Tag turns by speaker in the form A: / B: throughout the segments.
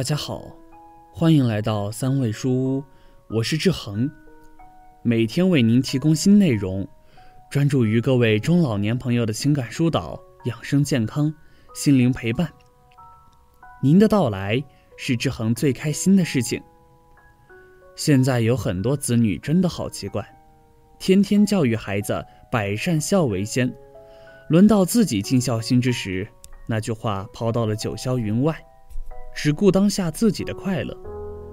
A: 大家好，欢迎来到三味书屋，我是志恒，每天为您提供新内容，专注于各位中老年朋友的情感疏导、养生健康、心灵陪伴。您的到来是志恒最开心的事情。现在有很多子女真的好奇怪，天天教育孩子百善孝为先，轮到自己尽孝心之时，那句话抛到了九霄云外。只顾当下自己的快乐，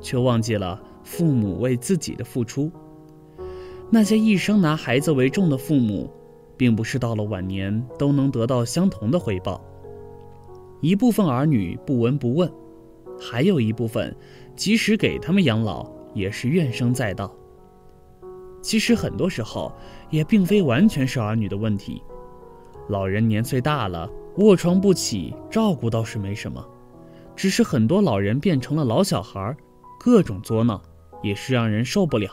A: 却忘记了父母为自己的付出。那些一生拿孩子为重的父母，并不是到了晚年都能得到相同的回报。一部分儿女不闻不问，还有一部分，即使给他们养老，也是怨声载道。其实很多时候，也并非完全是儿女的问题。老人年岁大了，卧床不起，照顾倒是没什么。只是很多老人变成了老小孩，各种作闹，也是让人受不了。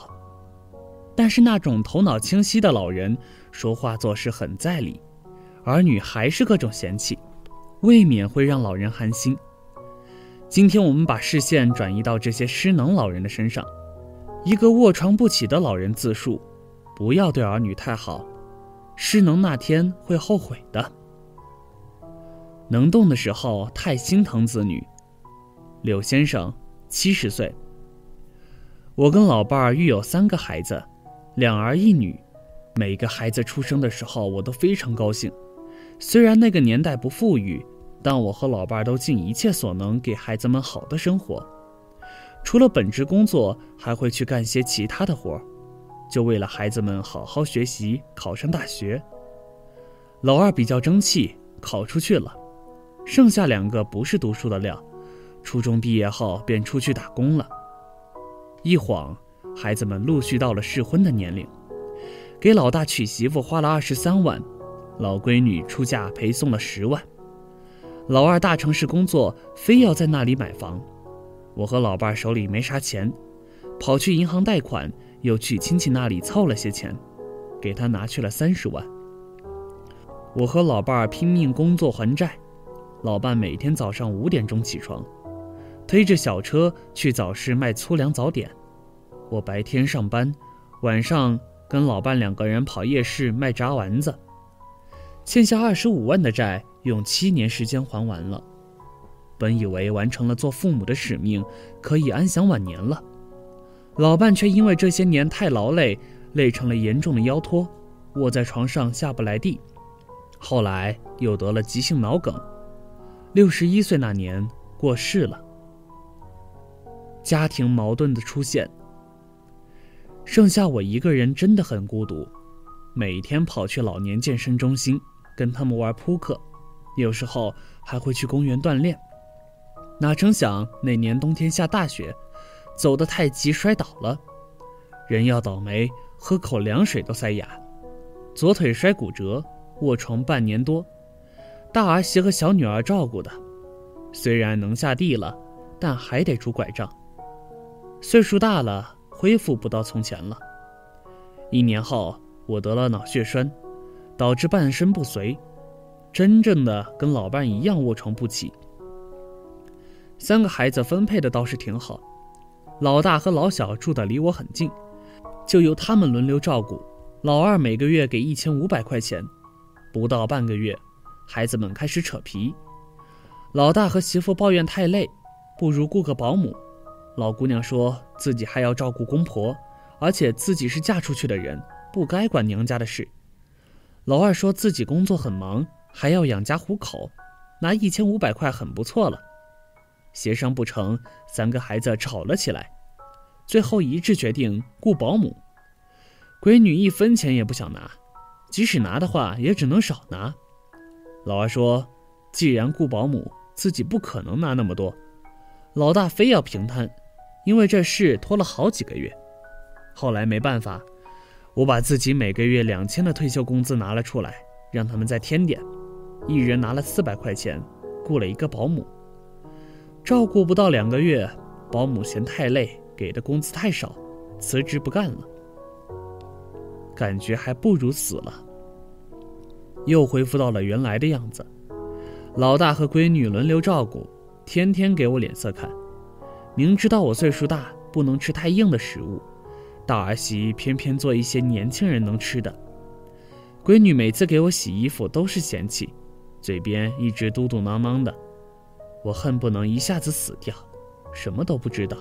A: 但是那种头脑清晰的老人，说话做事很在理，儿女还是各种嫌弃，未免会让老人寒心。今天我们把视线转移到这些失能老人的身上。一个卧床不起的老人自述：不要对儿女太好，失能那天会后悔的。能动的时候太心疼子女。柳先生，七十岁。我跟老伴儿育有三个孩子，两儿一女。每个孩子出生的时候，我都非常高兴。虽然那个年代不富裕，但我和老伴儿都尽一切所能给孩子们好的生活。除了本职工作，还会去干些其他的活儿，就为了孩子们好好学习，考上大学。老二比较争气，考出去了，剩下两个不是读书的料。初中毕业后便出去打工了，一晃，孩子们陆续到了适婚的年龄，给老大娶媳妇花了二十三万，老闺女出嫁陪送了十万，老二大城市工作，非要在那里买房，我和老伴手里没啥钱，跑去银行贷款，又去亲戚那里凑了些钱，给他拿去了三十万。我和老伴拼命工作还债，老伴每天早上五点钟起床。推着小车去早市卖粗粮早点，我白天上班，晚上跟老伴两个人跑夜市卖炸丸子，欠下二十五万的债，用七年时间还完了。本以为完成了做父母的使命，可以安享晚年了，老伴却因为这些年太劳累，累成了严重的腰托，卧在床上下不来地，后来又得了急性脑梗，六十一岁那年过世了。家庭矛盾的出现，剩下我一个人真的很孤独。每天跑去老年健身中心跟他们玩扑克，有时候还会去公园锻炼。哪成想那年冬天下大雪，走得太急摔倒了，人要倒霉，喝口凉水都塞牙。左腿摔骨折，卧床半年多，大儿媳和小女儿照顾的，虽然能下地了，但还得拄拐杖。岁数大了，恢复不到从前了。一年后，我得了脑血栓，导致半身不遂，真正的跟老伴一样卧床不起。三个孩子分配的倒是挺好，老大和老小住的离我很近，就由他们轮流照顾。老二每个月给一千五百块钱，不到半个月，孩子们开始扯皮。老大和媳妇抱怨太累，不如雇个保姆。老姑娘说自己还要照顾公婆，而且自己是嫁出去的人，不该管娘家的事。老二说自己工作很忙，还要养家糊口，拿一千五百块很不错了。协商不成，三个孩子吵了起来，最后一致决定雇保姆。闺女一分钱也不想拿，即使拿的话，也只能少拿。老二说，既然雇保姆，自己不可能拿那么多。老大非要平摊。因为这事拖了好几个月，后来没办法，我把自己每个月两千的退休工资拿了出来，让他们再添点，一人拿了四百块钱，雇了一个保姆。照顾不到两个月，保姆嫌太累，给的工资太少，辞职不干了。感觉还不如死了。又恢复到了原来的样子，老大和闺女轮流照顾，天天给我脸色看。明知道我岁数大，不能吃太硬的食物，大儿媳偏偏做一些年轻人能吃的。闺女每次给我洗衣服都是嫌弃，嘴边一直嘟嘟囔囔的，我恨不能一下子死掉，什么都不知道。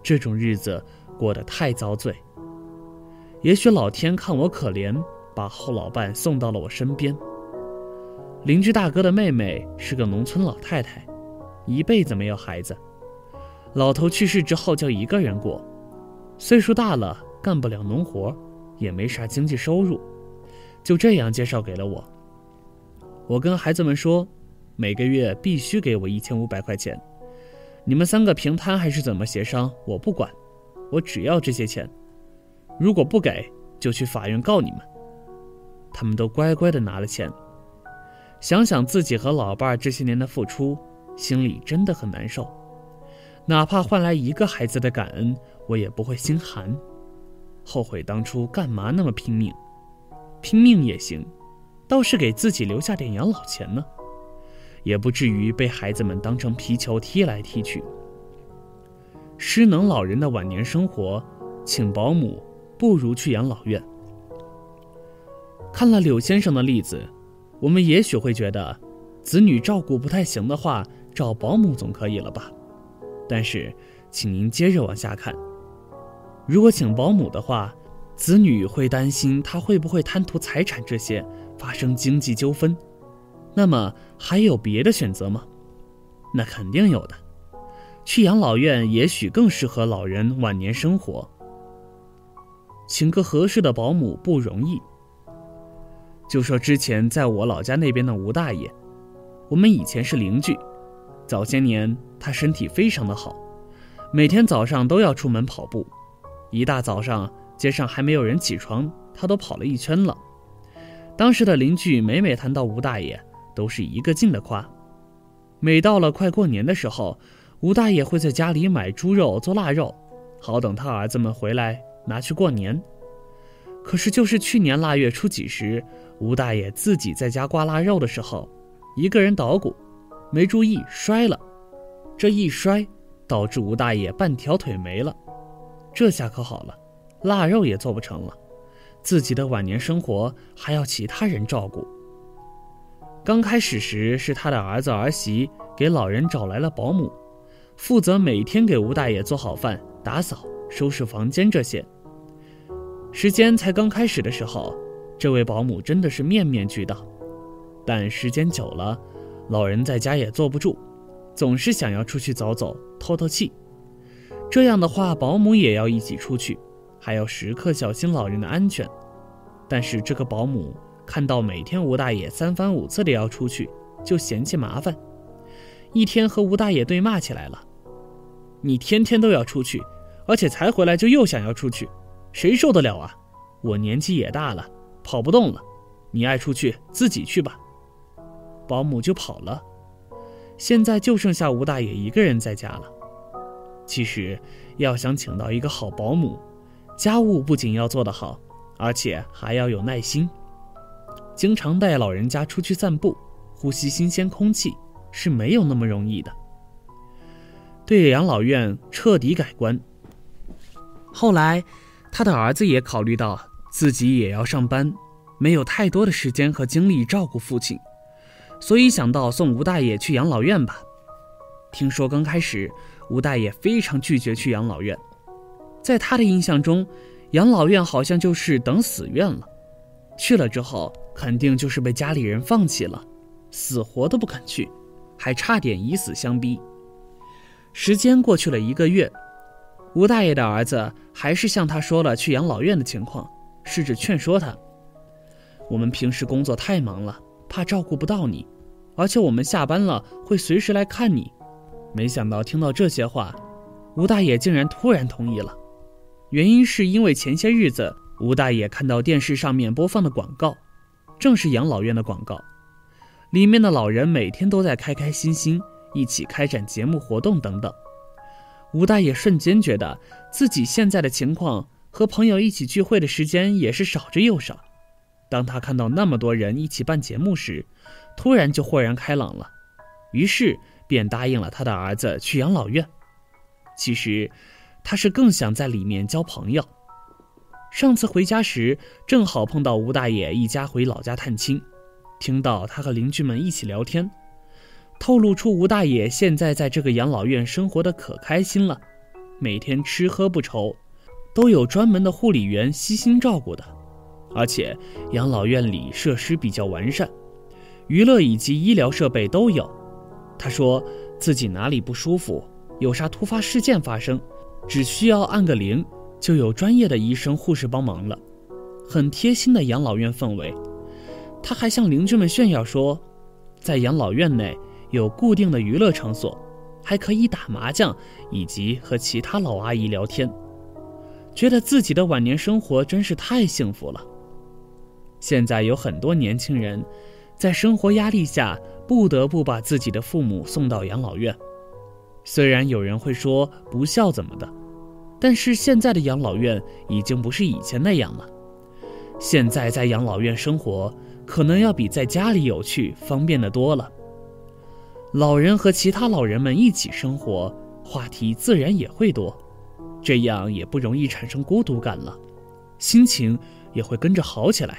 A: 这种日子过得太遭罪。也许老天看我可怜，把后老伴送到了我身边。邻居大哥的妹妹是个农村老太太，一辈子没有孩子，老头去世之后就一个人过，岁数大了干不了农活，也没啥经济收入。就这样介绍给了我。我跟孩子们说，每个月必须给我一千五百块钱。你们三个平摊还是怎么协商，我不管，我只要这些钱。如果不给，就去法院告你们。他们都乖乖的拿了钱。想想自己和老伴儿这些年的付出，心里真的很难受。哪怕换来一个孩子的感恩，我也不会心寒。后悔当初干嘛那么拼命。拼命也行，倒是给自己留下点养老钱呢，也不至于被孩子们当成皮球踢来踢去。失能老人的晚年生活，请保姆不如去养老院。看了柳先生的例子，我们也许会觉得，子女照顾不太行的话，找保姆总可以了吧？但是，请您接着往下看，如果请保姆的话。子女会担心他会不会贪图财产这些，发生经济纠纷。那么还有别的选择吗？那肯定有的。去养老院也许更适合老人晚年生活。请个合适的保姆不容易。就说之前在我老家那边的吴大爷，我们以前是邻居。早些年他身体非常的好，每天早上都要出门跑步，一大早上。街上还没有人起床，他都跑了一圈了。当时的邻居每每谈到吴大爷，都是一个劲的夸。每到了快过年的时候，吴大爷会在家里买猪肉做腊肉，好等他儿子们回来拿去过年。可是就是去年腊月初几时，吴大爷自己在家刮腊肉的时候，一个人捣鼓，没注意摔了。这一摔，导致吴大爷半条腿没了。这下可好了。腊肉也做不成了，自己的晚年生活还要其他人照顾。刚开始时是他的儿子儿媳给老人找来了保姆，负责每天给吴大爷做好饭、打扫、收拾房间这些。时间才刚开始的时候，这位保姆真的是面面俱到，但时间久了，老人在家也坐不住，总是想要出去走走、透透气。这样的话，保姆也要一起出去。还要时刻小心老人的安全，但是这个保姆看到每天吴大爷三番五次的要出去，就嫌弃麻烦，一天和吴大爷对骂起来了。你天天都要出去，而且才回来就又想要出去，谁受得了啊？我年纪也大了，跑不动了，你爱出去自己去吧。保姆就跑了，现在就剩下吴大爷一个人在家了。其实要想请到一个好保姆。家务不仅要做得好，而且还要有耐心。经常带老人家出去散步，呼吸新鲜空气是没有那么容易的。对养老院彻底改观。后来，他的儿子也考虑到自己也要上班，没有太多的时间和精力照顾父亲，所以想到送吴大爷去养老院吧。听说刚开始，吴大爷非常拒绝去养老院。在他的印象中，养老院好像就是等死院了，去了之后肯定就是被家里人放弃了，死活都不肯去，还差点以死相逼。时间过去了一个月，吴大爷的儿子还是向他说了去养老院的情况，试着劝说他：“我们平时工作太忙了，怕照顾不到你，而且我们下班了会随时来看你。”没想到听到这些话，吴大爷竟然突然同意了。原因是因为前些日子吴大爷看到电视上面播放的广告，正是养老院的广告，里面的老人每天都在开开心心一起开展节目活动等等。吴大爷瞬间觉得自己现在的情况和朋友一起聚会的时间也是少之又少。当他看到那么多人一起办节目时，突然就豁然开朗了，于是便答应了他的儿子去养老院。其实，他是更想在里面交朋友。上次回家时，正好碰到吴大爷一家回老家探亲，听到他和邻居们一起聊天，透露出吴大爷现在在这个养老院生活的可开心了，每天吃喝不愁，都有专门的护理员悉心照顾的，而且养老院里设施比较完善，娱乐以及医疗设备都有。他说自己哪里不舒服，有啥突发事件发生，只需要按个铃。就有专业的医生护士帮忙了，很贴心的养老院氛围。他还向邻居们炫耀说，在养老院内有固定的娱乐场所，还可以打麻将以及和其他老阿姨聊天，觉得自己的晚年生活真是太幸福了。现在有很多年轻人，在生活压力下不得不把自己的父母送到养老院，虽然有人会说不孝怎么的。但是现在的养老院已经不是以前那样了，现在在养老院生活可能要比在家里有趣、方便的多了。老人和其他老人们一起生活，话题自然也会多，这样也不容易产生孤独感了，心情也会跟着好起来，